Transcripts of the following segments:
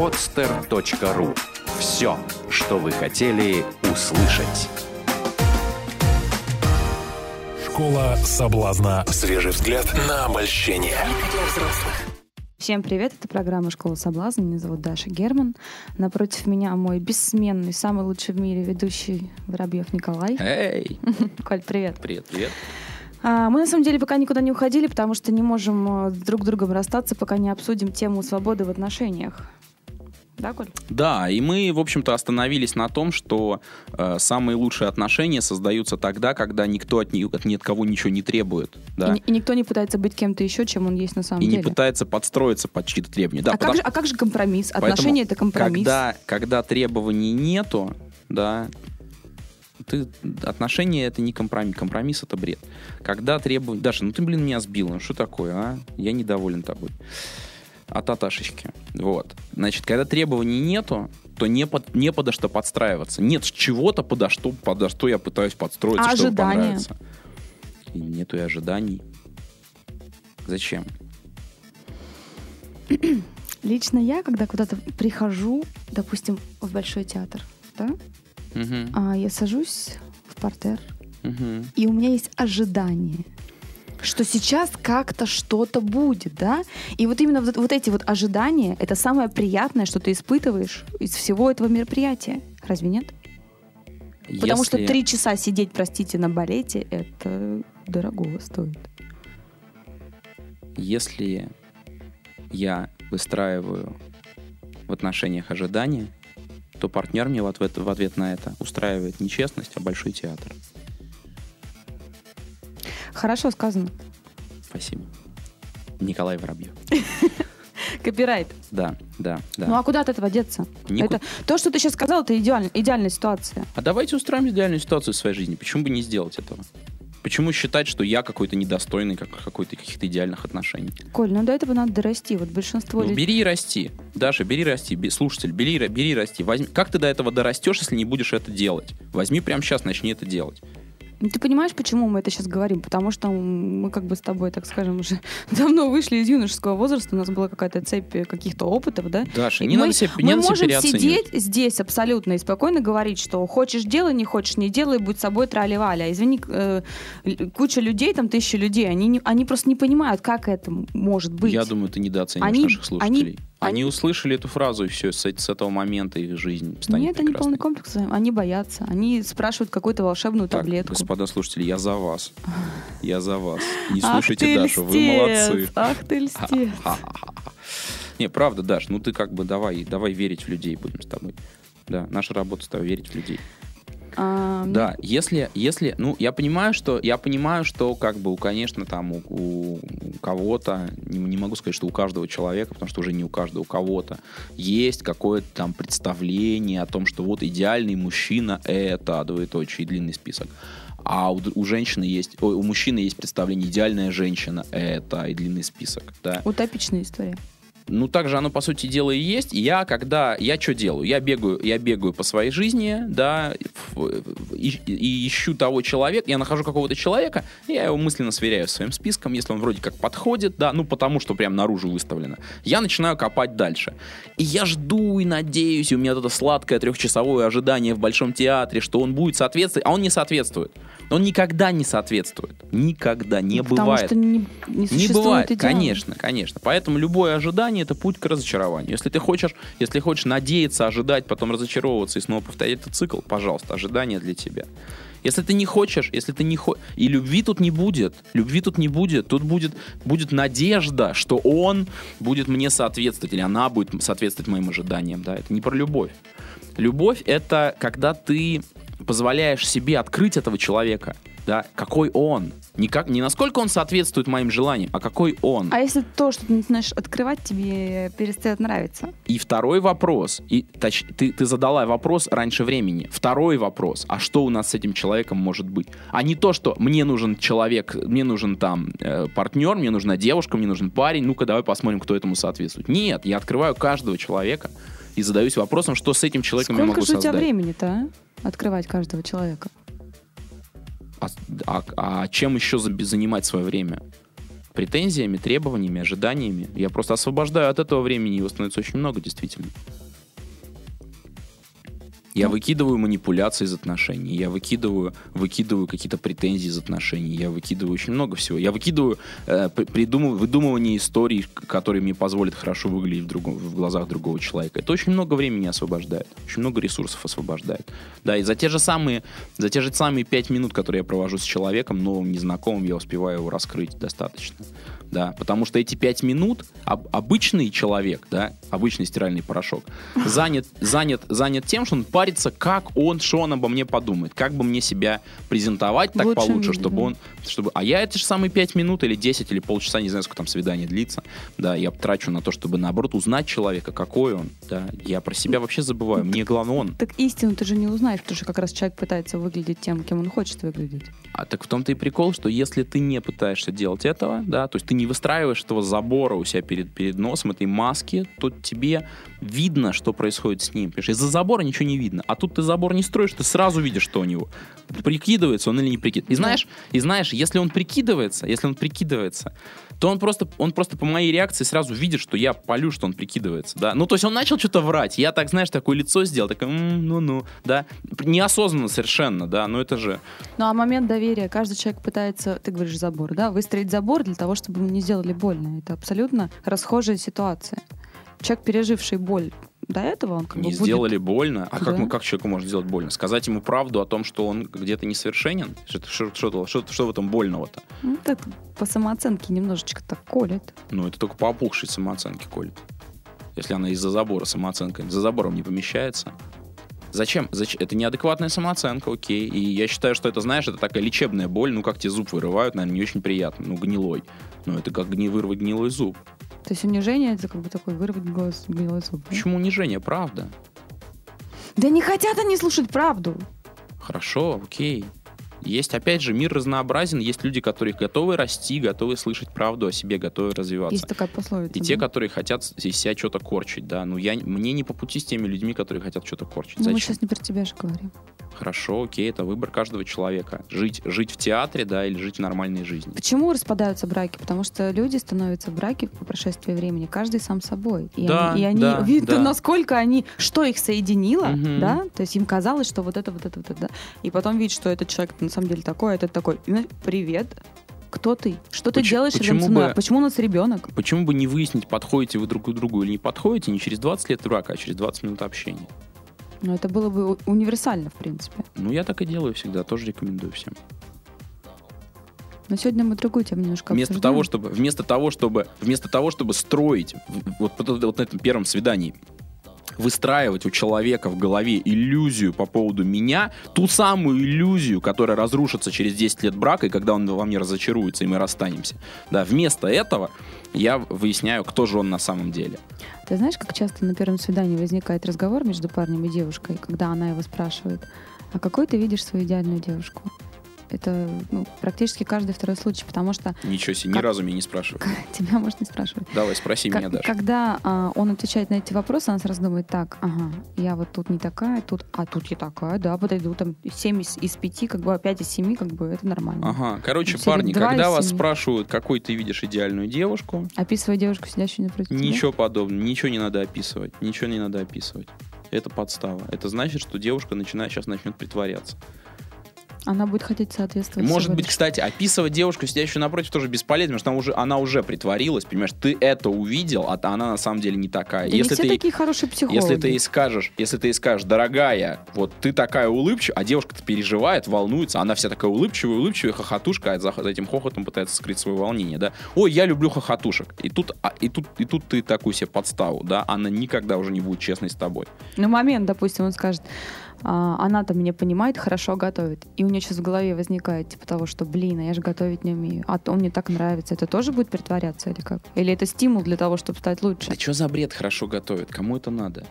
podster.ru. Все, что вы хотели услышать. Школа соблазна. Свежий взгляд на обольщение. Всем привет, это программа «Школа соблазна». Меня зовут Даша Герман. Напротив меня мой бессменный, самый лучший в мире ведущий Воробьев Николай. Эй! Коль, привет. Привет, привет. А, мы на самом деле пока никуда не уходили, потому что не можем э, друг с другом расстаться, пока не обсудим тему свободы в отношениях. Да, Коль? Да, и мы, в общем-то, остановились на том, что э, самые лучшие отношения создаются тогда, когда никто от, ни, от ни от кого ничего не требует. Да? И, и никто не пытается быть кем-то еще, чем он есть на самом И деле. не пытается подстроиться под чьи-то требования. Да, а, как потому- же, а как же компромисс? Отношения — это компромисс. Когда, когда требований нету, да, ты, отношения это не компромисс, компромисс это бред. Когда требования... Даша, ну ты, блин, меня сбил, ну что такое, а? Я недоволен тобой. От Аташечки. Вот. Значит, когда требований нету, то не, под, не подо что подстраиваться. Нет чего-то, подо что, подо что я пытаюсь подстроиться, А чтобы ожидания? понравиться. И нету и ожиданий. Зачем? Лично я, когда куда-то прихожу, допустим, в Большой театр, да, Мгм, а я сажусь в портер, мгм. и у меня есть ожидание, что сейчас как-то что-то будет, да? И вот именно вот, вот эти вот ожидания, это самое приятное, что ты испытываешь из всего этого мероприятия. Разве нет? Потому что Если- три часа сидеть, простите, на балете, это дорого стоит. Если я выстраиваю в отношениях ожидания, то партнер мне в ответ, в ответ на это устраивает не честность, а большой театр. Хорошо сказано. Спасибо. Николай Воробьев. Копирайт. Да, да, да. Ну а куда от этого деться? Никуда. Это, то, что ты сейчас сказал, это идеаль- идеальная ситуация. А давайте устроим идеальную ситуацию в своей жизни. Почему бы не сделать этого? Почему считать, что я какой-то недостойный как, какой-то каких-то идеальных отношений? Коль, ну до этого надо дорасти. Вот большинство Ну, людей... бери и расти. Даша, бери и расти. Бе- Слушатель, бери, бери и расти. Возьми... Как ты до этого дорастешь, если не будешь это делать? Возьми прямо сейчас, начни это делать. Ну, Ты понимаешь, почему мы это сейчас говорим? Потому что мы как бы с тобой, так скажем, уже давно вышли из юношеского возраста, у нас была какая-то цепь каких-то опытов, да? Даша, И не мы, надо себя, мы не надо можем сидеть здесь абсолютно и спокойно говорить, что хочешь делай, не хочешь не делай, будь собой трали-валя. Извини, э, куча людей, там тысячи людей, они, не- они просто не понимают, как это может быть. Я думаю, ты недооцениваешь Они- наших слушателей. они- Они, они- услышали эту фразу, и все, с, с этого момента их жизнь станет Нет, они прекрасной. полный комплекс, они боятся, они спрашивают какую-то волшебную Так, таблетку. господа слушатели, я за вас. Я за вас. Не слушайте Дашу, вы молодцы. Ах ты льстец. Не, правда, Даш, ну ты как бы давай, давай верить в людей будем с тобой. Да, наша работа с тобой верить в людей. А, Да, если, если, ну, я понимаю, что, я понимаю, что, как бы, конечно, там, у, у кого-то, не, не могу сказать, что у каждого человека, потому что уже не у каждого, у кого-то есть какое-то там представление о том, что вот идеальный мужчина — это, двоеточие, длинный список. А у, у женщины есть, ой, у мужчины есть представление идеальная женщина — это и длинный список, да. Утопичная история. Ну, так же оно, по сути дела, и есть. Я, когда... Я что делаю? Я бегаю, я бегаю по своей жизни, да, и, и ищу того человека. Я нахожу какого-то человека, и я его мысленно сверяю с своим списком, если он вроде как подходит, да, ну, потому что прям наружу выставлено. Я начинаю копать дальше. И я жду и надеюсь, и у меня это сладкое трехчасовое ожидание в Большом театре, что он будет соответствовать, а он не соответствует. Он никогда не соответствует. Никогда не Потому бывает. что не, не Не бывает, идеала. конечно, конечно. Поэтому любое ожидание это путь к разочарованию. Если ты хочешь, если хочешь надеяться, ожидать, потом разочаровываться и снова повторять этот цикл, пожалуйста, ожидание для тебя. Если ты не хочешь, если ты не хочешь, и любви тут не будет, любви тут не будет, тут будет, будет надежда, что он будет мне соответствовать, или она будет соответствовать моим ожиданиям, да, это не про любовь. Любовь — это когда ты позволяешь себе открыть этого человека, да, какой он. Не, как, не насколько он соответствует моим желаниям, а какой он. А если то, что ты начинаешь открывать, тебе перестает нравиться? И второй вопрос, и, точ- ты, ты задала вопрос раньше времени. Второй вопрос, а что у нас с этим человеком может быть? А не то, что мне нужен человек, мне нужен там э, партнер, мне нужна девушка, мне нужен парень, ну-ка давай посмотрим, кто этому соответствует. Нет, я открываю каждого человека и задаюсь вопросом, что с этим человеком я Сколько могу же у тебя создать. времени-то, а? Открывать каждого человека. А, а- а чем еще за- занимать свое время? претензиями, требованиями, ожиданиями. Я просто освобождаю от этого времени, его становится очень много, действительно. Я Ну. выкидываю манипуляции из отношений, я выкидываю, выкидываю какие-то претензии из отношений, я выкидываю очень много всего. Я выкидываю э, при- придумыв- выдумывание историй, которые мне позволят хорошо выглядеть в, другом, в глазах другого человека. Это очень много времени освобождает, очень много ресурсов освобождает. Да, и за те же самые, за те же самые пять минут, которые я провожу с человеком, новым, незнакомым, я успеваю его раскрыть достаточно. Да, потому что эти пять минут об- обычный человек, да, обычный стиральный порошок, занят, занят, занят тем, что он парится, как он, что он обо мне подумает, как бы мне себя презентовать так получше, виде, чтобы да. он, чтобы, а я эти же самые пять минут или 10 или полчаса, не знаю, сколько там свидание длится, да, я трачу на то, чтобы наоборот узнать человека, какой он, да, я про себя вообще забываю, мне главное он, Так истину ты же не узнаешь, потому что как раз человек пытается выглядеть тем, кем он хочет выглядеть. А так в том-то и прикол, что если ты не пытаешься делать этого, да, то есть ты не выстраиваешь этого забора у себя перед, перед носом, этой маски, то тебе видно, что происходит с ним. Понимаешь, из-за забора ничего не видно. А тут ты забор не строишь, ты сразу видишь, что у него. Прикидывается он или не прикидывается. И знаешь, и знаешь, если он прикидывается, если он прикидывается, то он просто, он просто по моей реакции сразу видит, что я полю, что он прикидывается, да. Ну, то есть он начал что-то врать. Я так, знаешь, такое лицо сделал, такое, «М, ну-ну, да. Неосознанно совершенно, да, но это же... Ну а момент доверия, каждый человек пытается, ты говоришь забор, да, выстроить забор для того, чтобы ему не сделали больно. Это абсолютно расхожая ситуация. Человек, переживший боль до этого, он как не бы будет- сделали больно. А как, Да. мы, как человеку можно сделать больно? Сказать ему правду о том, что он где-то несовершенен? Что, что, что, что, что в этом больного-то? Ну, это по самооценке немножечко так колет. Ну, это только по опухшей самооценке колет. Если она из-за забора самооценка за забором не помещается. Зачем? Зачем? Это неадекватная самооценка, окей. И я считаю, что это, знаешь, это такая лечебная боль. Ну, как тебе зуб вырывают, наверное, не очень приятно. Ну, гнилой. Ну, это как гни, вырвать гнилой зуб. То есть унижение это как бы такой вырвать голос гнилой зуб. Почему унижение? Правда. Да не хотят они слушать правду. Хорошо, окей. Есть, опять же, мир разнообразен. Есть люди, которые готовы расти, готовы слышать правду о себе, готовы развиваться. Есть такая пословица. И те, да? которые хотят из себя что-то корчить, да. Ну, я, мне не по пути с теми людьми, которые хотят что-то корчить. Ну, мы Зачем? сейчас не про тебя же говорим. Хорошо, окей, это выбор каждого человека. Жить, жить в театре, да, или жить в нормальной жизни. Почему распадаются браки? Потому что люди становятся в браке по прошествии времени, каждый сам собой. И Да, они, и они да, видят, да. насколько они, что их соединило, Мгм. да, то есть им казалось, что вот это, вот это, вот это, да. И потом видят, что этот человек на самом деле такой, а этот такой. Привет, кто ты? Что ты Поч- делаешь рядом почему со мной? бы- Почему у нас ребенок? Почему бы не выяснить, подходите вы друг к другу или не подходите, не через 20 лет брака, а через 20 минут общения? Ну, это было бы универсально, в принципе. Ну, я так и делаю всегда, тоже рекомендую всем. Но сегодня мы другую тему немножко Вместо обсуждаем. того, чтобы, вместо того, чтобы, вместо того, чтобы строить вот, вот, вот на этом первом свидании, выстраивать у человека в голове иллюзию по поводу меня, ту самую иллюзию, которая разрушится через 10 лет брака, и когда он во мне разочаруется, и мы расстанемся. Да, вместо этого я выясняю, кто же он на самом деле. Ты знаешь, как часто на первом свидании возникает разговор между парнем и девушкой, когда она его спрашивает, а какой ты видишь свою идеальную девушку? Это ну, практически каждый второй случай, потому что Ничего себе, ни Как- разу меня не спрашивают. тебя можно не спрашивать. Давай, спроси Как- меня, Даша. когда а, он отвечает на эти вопросы, она сразу думает, так, ага, я вот тут не такая, тут, а тут я такая, да, подойду, там 7 из, из 5, как бы, а 5 из 7, как бы, это нормально. Ага, короче, Среди парни, когда вас семи. спрашивают, какой ты видишь идеальную девушку, Описывая девушку, сидящую напротив тебя. Ничего подобного, ничего не надо описывать, ничего не надо описывать. Это подстава. Это значит, что девушка начинает сейчас начнет притворяться. Она будет хотеть соответствовать. Может быть, кстати, описывать девушку, сидящую напротив, тоже бесполезно, потому что она уже, она уже притворилась, понимаешь, ты это увидел, а она на самом деле не такая. Да если не все ты, такие хорошие психологи. если ты ей скажешь, если ты ей скажешь, дорогая, вот ты такая улыбчивая, а девушка-то переживает, волнуется, она вся такая улыбчивая, улыбчивая, хохотушка, а за за этим хохотом пытается скрыть свое волнение, да. Ой, я люблю хохотушек. И тут, а, и тут, и тут ты такую себе подставу, да, она никогда уже не будет честной с тобой. Ну, момент, допустим, он скажет, «А, она-то меня понимает, хорошо готовит. И у нее сейчас в голове возникает, типа того, что, блин, а я же готовить не умею. А то мне так нравится. Это тоже будет притворяться или как? Или это стимул для того, чтобы стать лучше? Да что за бред хорошо готовит? Кому это надо?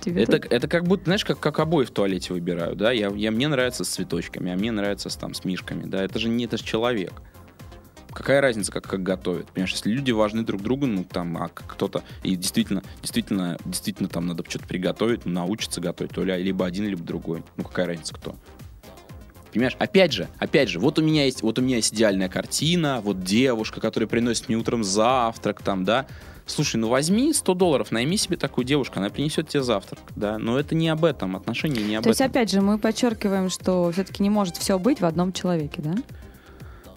Тебе Это, тут- это как будто, знаешь, как, как обои в туалете выбираю, да? Я, я, мне нравится с цветочками, а мне нравится с, там, с мишками, да? Это же не, это же человек. Какая разница, как, как готовят? Понимаешь, если люди важны друг другу, ну, там, а кто-то, и действительно, действительно, действительно, там надо что-то приготовить, ну, научиться готовить, то ли либо один, либо другой. Ну, какая разница, кто? Понимаешь, опять же, опять же, вот у меня есть, вот у меня есть идеальная картина, вот девушка, которая приносит мне утром завтрак, там, да. Слушай, ну возьми 100 долларов, найми себе такую девушку, она принесет тебе завтрак, да. Но это не об этом, отношения не об То есть, этом. опять же, мы подчеркиваем, что все-таки не может все быть в одном человеке, да?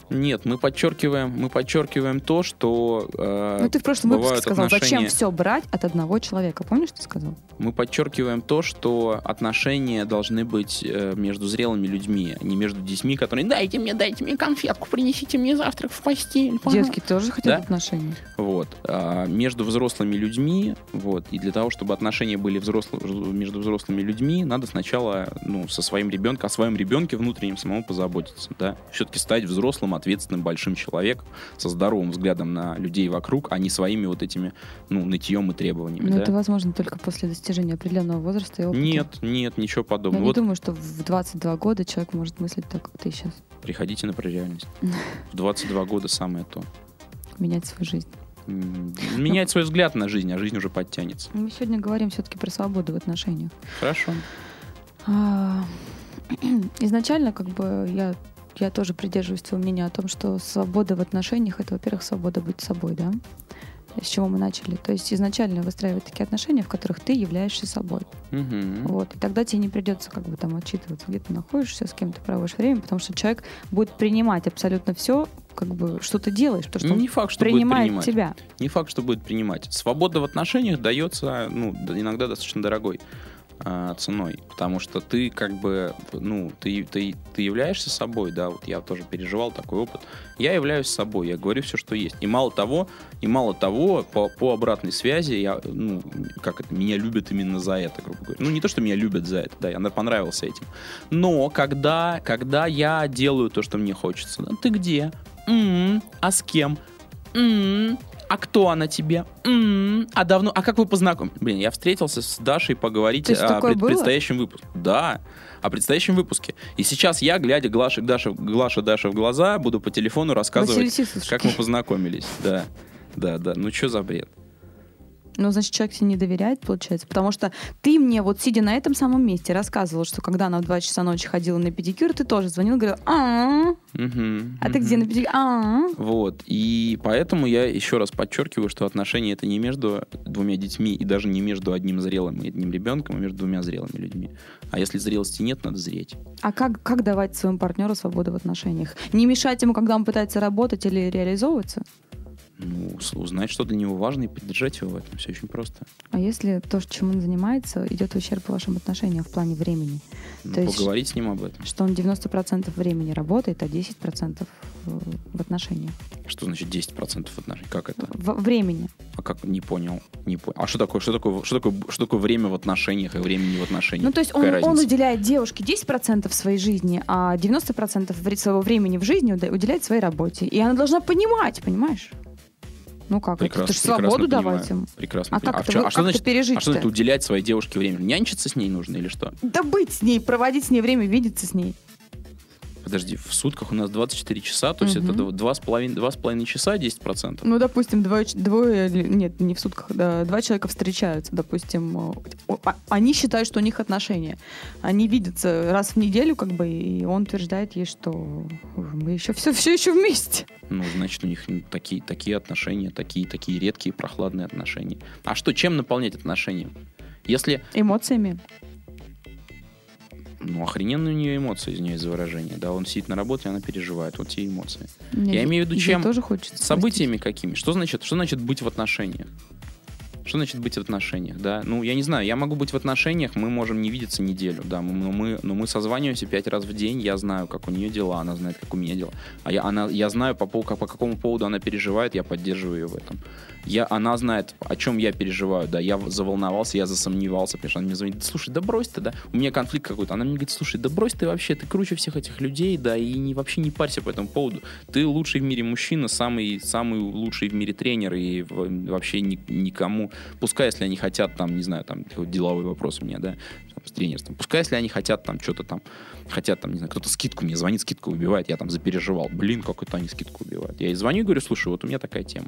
Нет, мы подчеркиваем, мы подчеркиваем то, что э, Ну, ты в прошлом выпуске сказал, зачем отношения- все брать от одного человека. Помнишь, ты сказал? Мы подчеркиваем то, что отношения должны быть э, между зрелыми людьми, а не между детьми, которые «дайте мне, дайте мне конфетку, принесите мне завтрак в постель». пожалуйста». Детки тоже хотят Да? отношений. Вот. А между взрослыми людьми, вот, и для того, чтобы отношения были взрослы- между взрослыми людьми, надо сначала, ну, со своим ребенком, о своем ребенке внутреннем самому позаботиться, да. Все-таки стать взрослым, ответственным, большим человеком, со здоровым взглядом на людей вокруг, а не своими вот этими, ну, нытьем и требованиями, Но да. это возможно только после достижения определенного возраста и опыта. Нет, нет, ничего Я подобного. не Вот думаю, что в 22 года человек может мыслить так, как ты сейчас. приходите на реальность. В 22 года самое то. Менять свою жизнь. Менять свой взгляд на жизнь, а жизнь уже подтянется. Мы сегодня говорим все-таки про свободу в отношениях. Хорошо. А, Изначально, как бы, я, я тоже придерживаюсь своего мнения о том, что свобода в отношениях это, во-первых, свобода быть собой, да? С чего мы начали. То есть изначально выстраивать такие отношения, в которых ты являешься собой. Мгм. Вот. И тогда тебе не придется как бы там отчитываться, где ты находишься, с кем ты проводишь время, потому что человек будет принимать абсолютно все, как бы, что ты делаешь, потому что Ну, не факт, что будет принимает принимать. тебя. Не факт, что будет принимать. Свобода в отношениях дается, ну, иногда достаточно дорогой а, ценой, потому что ты как бы, ну, ты, ты, ты являешься собой, да, вот я тоже переживал такой опыт. Я являюсь собой, я говорю все, что есть. И мало того, и мало того, по, по обратной связи, я, ну, как это, меня любят именно за это, грубо говоря. Ну, не то, что меня любят за это, да, я понравился этим. Но когда, когда я делаю то, что мне хочется, да, ты где? М, а с кем? М, а кто она тебе? М, а давно? А как вы познакомились? Блин, я встретился с Дашей поговорить есть о пред- предстоящем выпуске. Да, о предстоящем выпуске. И сейчас я, глядя Глаше, Даша, Глаша Даша в глаза, буду по телефону рассказывать, как мы познакомились. Да, да, да. Ну что за бред? Ну, значит, человек тебе не доверяет, получается. Потому что ты мне, вот сидя на этом самом месте, рассказывал, что когда она в 2 часа ночи ходила на педикюр, ты тоже звонил и говорил, а а ты где на педикюр? а Вот. И поэтому я еще раз подчеркиваю, что отношения это не между двумя детьми и даже не между одним зрелым и одним ребенком, а между двумя зрелыми людьми. А если зрелости нет, надо зреть. А как, как давать своему партнеру свободу в отношениях? Не мешать ему, когда он пытается работать или реализовываться? Ну, узнать, что для него важно, и поддержать его в этом. Все очень просто. А если то, чем он занимается, идет в ущерб вашим отношениям в плане времени? Ну, То есть- поговорить с ним об этом. Что он 90% времени работает, а 10% в в отношениях. Что значит 10% отношений? Как это? В- времени. А как? Не понял. Не понял. А что такое, что такое, что такое, что такое время в отношениях и время не в отношениях? Ну, то есть он, он уделяет девушке 10% своей жизни, а 90% вре- своего времени в жизни уделяет своей работе. И она должна понимать, понимаешь? Ну как, это, Прекрасно, это же свободу понимаю. давать им. Прекрасно А понимаю. как в это, чё- вы- а что как значит, это пережить а что значит уделять своей девушке время? Нянчиться с ней нужно или что? Да быть с ней, проводить с ней время, видеться с ней. Подожди, в сутках у нас 24 часа, то есть это дв- два с половиной, два с половиной часа 10%. Ну, допустим, двое, двое, нет, не в сутках, да, два человека встречаются, допустим, а- они считают, что у них отношения. Они видятся раз в неделю, как бы, и он утверждает ей, что мы еще все, все еще вместе. Ну, значит, у них такие, такие отношения, такие, такие редкие, прохладные отношения. А что, чем наполнять отношения? Если, Эмоциями. Ну, охрененные у нее эмоции, извиняюсь за выражение, да, он сидит на работе, она переживает, вот те эмоции. Мне Я имею в виду, чем? тоже хочется. Событиями какими? Что значит, что значит быть в отношениях? Что значит быть в отношениях, да? Ну, я не знаю, я могу быть в отношениях, мы можем не видеться неделю, да, но мы, но мы созваниваемся пять раз в день, я знаю, как у нее дела, она знает, как у меня дела. А я, она, я знаю, по, пов- по какому поводу она переживает, я поддерживаю ее в этом. Я, она знает, о чем я переживаю, да, я заволновался, я засомневался, потому что она мне звонит, «Да слушай, да брось ты, да, у меня конфликт какой-то, она мне говорит, слушай, да брось ты вообще, ты круче всех этих людей, да, и не, вообще не парься по этому поводу, ты лучший в мире мужчина, самый, самый лучший в мире тренер, и вообще ни- никому, пускай, если они хотят, там, не знаю, там, такой деловой вопрос у меня, да, там, с тренерством, пускай, если они хотят, там, что-то там, хотят, там, не знаю, кто-то скидку мне звонит, скидку выбивает, я там запереживал, блин, как это они скидку убивают. Я ей звоню и говорю, слушай, вот у меня такая тема.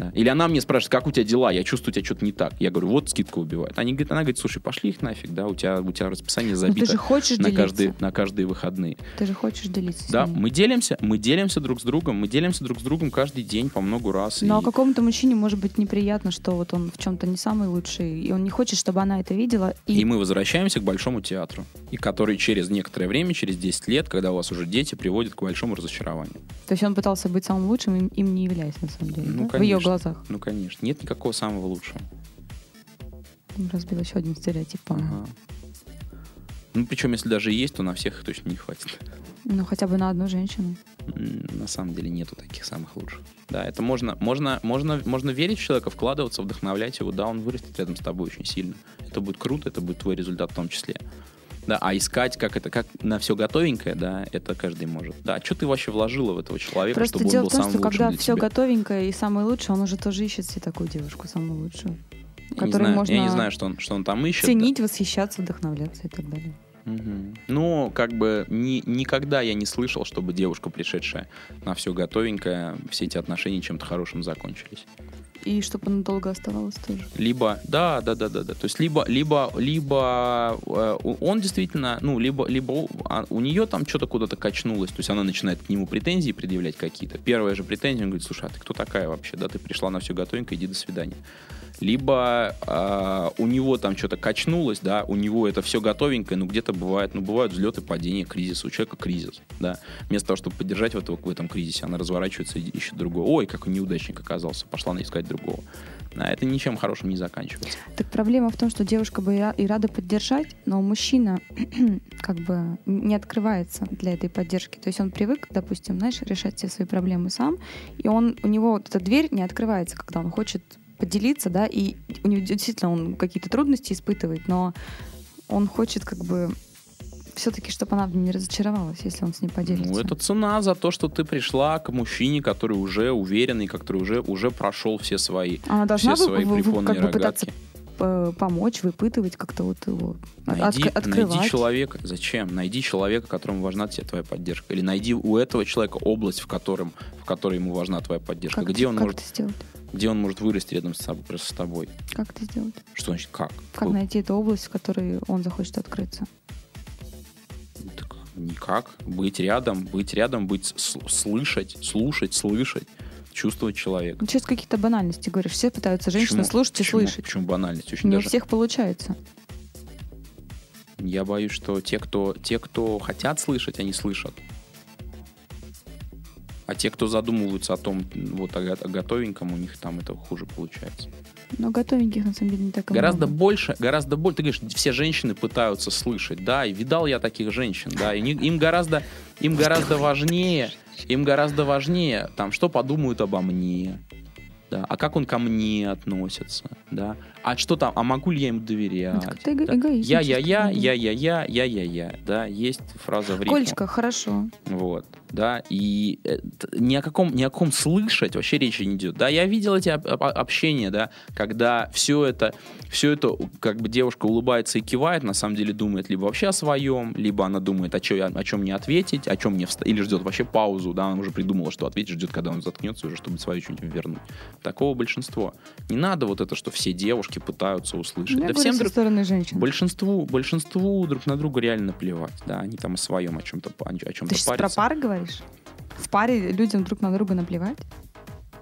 Да. Или она мне спрашивает, как у тебя дела? Я чувствую, у тебя что-то не так. Я говорю, вот скидка убивает. Они, говорят- она говорит, слушай, пошли их нафиг, да, у тебя, у тебя расписание Но Ну, ты забито же хочешь на, делиться. каждые, на каждые выходные. Ты же хочешь делиться Да, мы делимся, мы делимся друг с другом, мы делимся друг с другом каждый день по много раз. Но и- какому-то мужчине может быть неприятно, что вот он в чем-то не самый лучший, и он не хочет, чтобы она это видела. И, И мы возвращаемся к Большому театру, и который через некоторое время, через 10 лет, когда у вас уже дети, приводит к большому разочарованию. То есть он пытался быть самым лучшим, им, им не являясь на самом деле, Ну, да? в ее конечно. Глазах. Ну, конечно. Нет никакого самого лучшего. Разбил еще один стереотип, по-моему. Ага. Ну, причем, если даже есть, то на всех их точно не хватит. Ну, хотя бы на одну женщину. На самом деле нету таких самых лучших. Да, это можно, можно, можно, можно верить в человека, вкладываться, вдохновлять его, да, он вырастет рядом с тобой очень сильно. Это будет круто, это будет твой результат в том числе. Да, а искать, как это, как на все готовенькое, да, это каждый может. Да, а что ты вообще вложила в этого человека, Просто чтобы он дело был в том, самым что когда все тебя? готовенькое и самое лучшее, он уже тоже ищет себе такую девушку, самую лучшую. Я не, знаю, можно я не знаю, что он, что он там ищет. да. Ценить, восхищаться, вдохновляться и так далее. Мгм. Ну, как бы ни- никогда я не слышал, чтобы девушка, пришедшая на все готовенькое, все эти отношения чем-то хорошим закончились. И чтобы она долго оставалась тоже. Либо, да, да, да, да, да. То есть либо, либо, либо э, он действительно, ну, либо, либо у, а нее там что-то куда-то качнулось, то есть она начинает к нему претензии предъявлять какие-то. Первая же претензия, он говорит, слушай, а ты кто такая вообще, да, ты пришла на все готовенько, иди до свидания. Либо э, у него там что-то качнулось, да, у него это все готовенькое, но где-то бывает, ну, бывают взлеты, падения, кризис, у человека кризис, да. Вместо того, чтобы поддержать в, этого, в этом кризисе, она разворачивается и ищет другого. Ой, какой неудачник оказался, пошла искать другого. А это ничем хорошим не заканчивается. Так проблема в том, что девушка бы и ра- и рада поддержать, но мужчина как бы не открывается для этой поддержки. То есть он привык, допустим, знаешь, решать все свои проблемы сам, и он, у него вот эта дверь не открывается, когда он хочет поделиться, да, и у него действительно он какие-то трудности испытывает, но он хочет как бы все-таки, чтобы она не разочаровалась, если он с ней поделится. Ну, это цена за то, что ты пришла к мужчине, который уже уверенный, который уже, уже прошел все свои, Она должна все свои вы- вы как бы пытаться п- помочь, выпытывать как-то вот его, от- Найди, отк- открывать. найди человека. Зачем? Найди человека, которому важна тебе твоя поддержка. Или найди у этого человека область, в, котором, в которой ему важна твоя поддержка. Как, где, он как может, это сделать? где он может вырасти рядом с собой, с тобой. Как это сделать? Что значит как? Как найти эту область, в которой он захочет открыться? Никак. Быть рядом, быть рядом, быть слышать, слушать, слышать, чувствовать человека. Ну, сейчас какие-то банальности говоришь. Все пытаются женщины Почему? слушать и Почему? слышать. Почему банальность? Очень Не у даже всех получается. Я боюсь, что те, кто, те, кто хотят слышать, они слышат. А те, кто задумываются о том, вот о готовеньком, у них там это хуже получается. Но готовеньких, на самом деле, не так и Гораздо много. больше, гораздо больше. Ты говоришь, все женщины пытаются слышать, да, и видал я таких женщин, да, и не- им гораздо, им гораздо важнее, им гораздо важнее, там, что подумают обо мне, да, а как он ко мне относится, да, а что там, а могу ли я ему доверять? Это как-то эго- да? Я, я, я, я, я, я, я, я, я, да, есть фраза в рифму. Колечко, хорошо. Вот, да, и э, т- ни о каком, ни о ком слышать вообще речи не идет. Да, я видел эти об- об- общения, да, когда все это, все это, как бы девушка улыбается и кивает, на самом деле думает либо вообще о своем, либо она думает, о, чё- о чем мне ответить, о чем мне вста- или ждет вообще паузу, да, она уже придумала, что ответить, ждет, когда он заткнется уже, чтобы свое что-нибудь вернуть. Такого большинство. Не надо вот это, что все девушки пытаются услышать. Да всем друг- стороны женщин. Большинству, большинству друг на друга реально плевать, да, они там о своем, о чем-то, о чем-то Ты сейчас про парятся. пары говоришь? В паре людям друг на друга наплевать?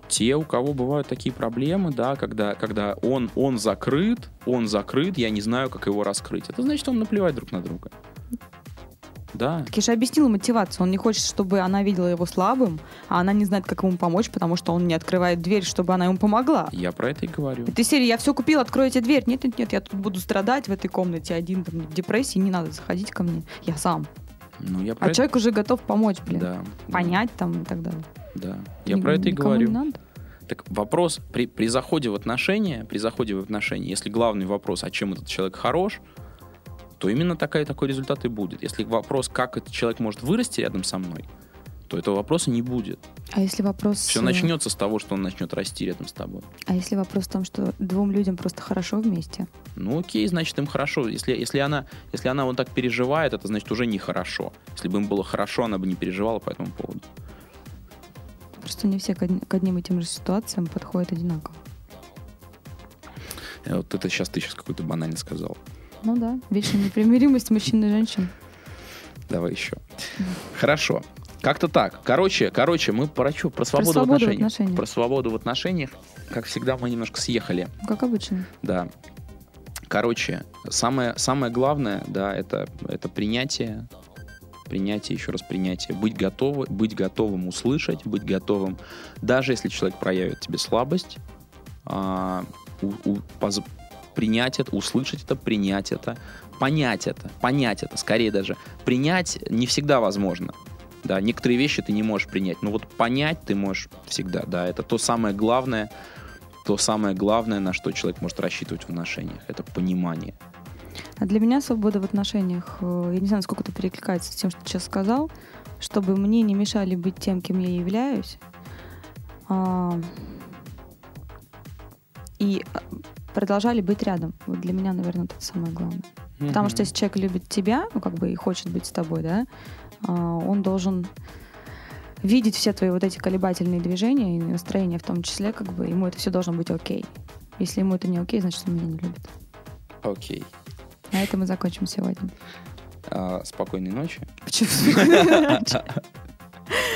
те, у кого бывают такие проблемы, да, когда, когда он, он закрыт, он закрыт, я не знаю, как его раскрыть. Это значит, он наплевать друг на друга. Да. Так я же объяснила мотивацию. Он не хочет, чтобы она видела его слабым, а она не знает, как ему помочь, потому что он не открывает дверь, чтобы она ему помогла. Я про это и говорю. Ты серии, я все купил, откройте дверь. Нет, нет, нет, я тут буду страдать в этой комнате один, там, в депрессии, не надо заходить ко мне. Я сам. Ну, я про А это- человек уже готов помочь, блин. Да. Понять там и так далее. Да. Я Ни- про это и говорю. Не надо. Так вопрос при, при заходе в отношения, при заходе в отношения, если главный вопрос, а чем этот человек хорош, то именно такая, такой результат и будет. Если вопрос, как этот человек может вырасти рядом со мной, то этого вопроса не будет. А если вопрос... Все э, начнется с того, что он начнет расти рядом с тобой. А если вопрос в том, что двум людям просто хорошо вместе? Ну окей, значит им хорошо. Если, если, она, если она вот так переживает, это значит уже нехорошо. Если бы им было хорошо, она бы не переживала по этому поводу. Просто не все к, одни- к одним и тем же ситуациям подходят одинаково. Э, Вот это сейчас ты сейчас какую-то банальность сказал. Ну да, вечная непримиримость мужчин и женщин. Давай еще. Хорошо. Как-то так. Короче, короче, мы про что? Про свободу, свободу в в, отношениях. отношениях. Про свободу в отношениях. Как всегда, мы немножко съехали. Как обычно. Да. Короче, самое, самое главное, да, это, это принятие, принятие, еще раз принятие, быть готовы, быть готовым услышать, быть готовым, даже если человек проявит тебе слабость, а, у- у- поз- принять это, услышать это, принять это, понять это, понять это, скорее даже. Принять не всегда возможно. Да, некоторые вещи ты не можешь принять, но вот понять ты можешь всегда, да, это то самое главное, то самое главное, на что человек может рассчитывать в отношениях, это понимание. А для меня свобода в отношениях, э, я не знаю, насколько это перекликается с тем, что ты сейчас сказал, чтобы мне не мешали быть тем, кем я являюсь. а, И а, продолжали быть рядом. Вот для меня, наверное, это самое главное. Потому что если человек любит тебя, ну, как бы и хочет быть с тобой, да, а, он должен видеть все твои вот эти колебательные движения и настроения в том числе, как бы ему это все должно быть окей. Если ему это не окей, значит, он меня не любит. Окей. На этом мы закончим сегодня. А, спокойной ночи. Почему?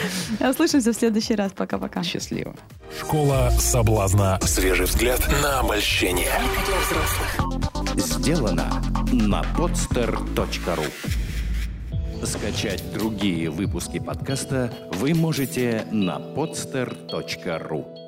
Услышимся в следующий раз. Пока-пока. Счастливо. Школа соблазна. Свежий взгляд на обольщение. Сделано на podster.ru Скачать другие выпуски подкаста вы можете на podster.ru